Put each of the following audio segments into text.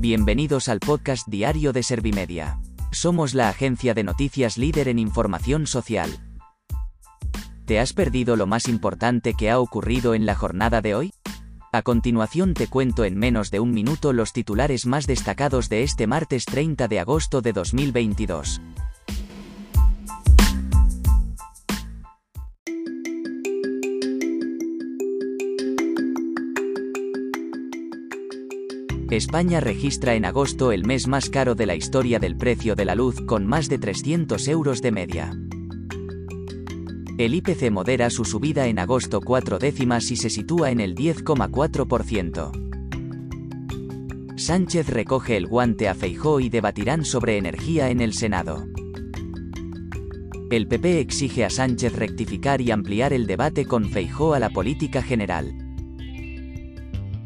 Bienvenidos al podcast diario de Servimedia. Somos la agencia de noticias líder en información social. ¿Te has perdido lo más importante que ha ocurrido en la jornada de hoy? A continuación te cuento en menos de un minuto los titulares más destacados de este martes 30 de agosto de 2022. España registra en agosto el mes más caro de la historia del precio de la luz, con más de 300 euros de media. El IPC modera su subida en agosto cuatro décimas y se sitúa en el 10,4%. Sánchez recoge el guante a Feijó y debatirán sobre energía en el Senado. El PP exige a Sánchez rectificar y ampliar el debate con Feijó a la política general.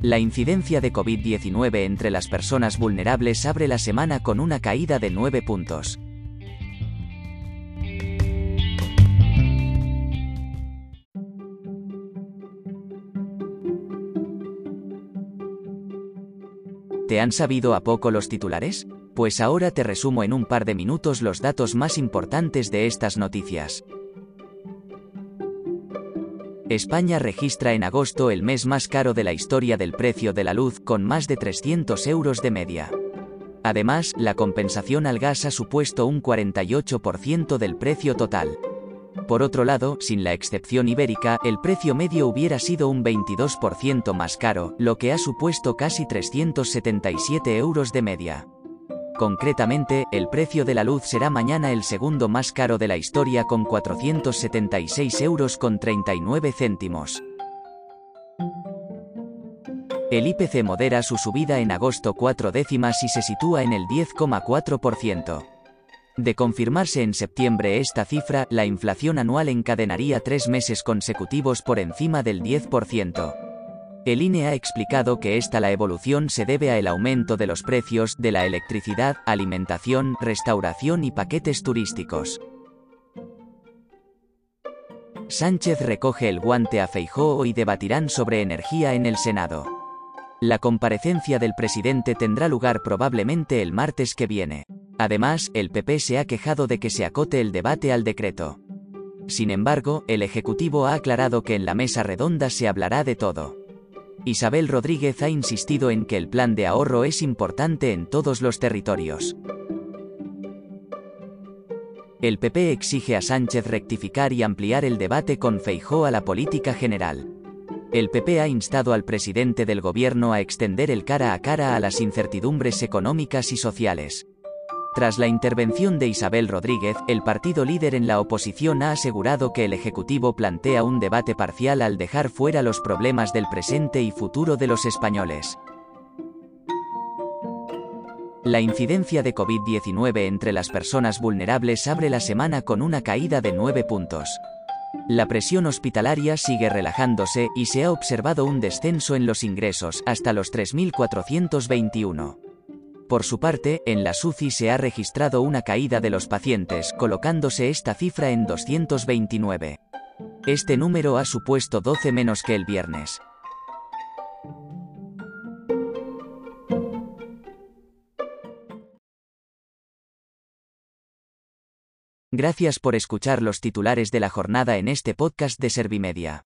La incidencia de COVID-19 entre las personas vulnerables abre la semana con una caída de 9 puntos. ¿Te han sabido a poco los titulares? Pues ahora te resumo en un par de minutos los datos más importantes de estas noticias. España registra en agosto el mes más caro de la historia del precio de la luz, con más de 300 euros de media. Además, la compensación al gas ha supuesto un 48% del precio total. Por otro lado, sin la excepción ibérica, el precio medio hubiera sido un 22% más caro, lo que ha supuesto casi 377 euros de media. Concretamente, el precio de la luz será mañana el segundo más caro de la historia con 476 euros con 39 céntimos. El IPC modera su subida en agosto cuatro décimas y se sitúa en el 10,4%. De confirmarse en septiembre esta cifra, la inflación anual encadenaría tres meses consecutivos por encima del 10%. El INE ha explicado que esta la evolución se debe a el aumento de los precios de la electricidad, alimentación, restauración y paquetes turísticos. Sánchez recoge el guante a Feijóo y debatirán sobre energía en el Senado. La comparecencia del presidente tendrá lugar probablemente el martes que viene. Además, el PP se ha quejado de que se acote el debate al decreto. Sin embargo, el Ejecutivo ha aclarado que en la mesa redonda se hablará de todo. Isabel Rodríguez ha insistido en que el plan de ahorro es importante en todos los territorios. El PP exige a Sánchez rectificar y ampliar el debate con Feijó a la política general. El PP ha instado al presidente del gobierno a extender el cara a cara a las incertidumbres económicas y sociales. Tras la intervención de Isabel Rodríguez, el partido líder en la oposición ha asegurado que el Ejecutivo plantea un debate parcial al dejar fuera los problemas del presente y futuro de los españoles. La incidencia de COVID-19 entre las personas vulnerables abre la semana con una caída de 9 puntos. La presión hospitalaria sigue relajándose y se ha observado un descenso en los ingresos hasta los 3.421. Por su parte, en la SUCI se ha registrado una caída de los pacientes, colocándose esta cifra en 229. Este número ha supuesto 12 menos que el viernes. Gracias por escuchar los titulares de la jornada en este podcast de Servimedia.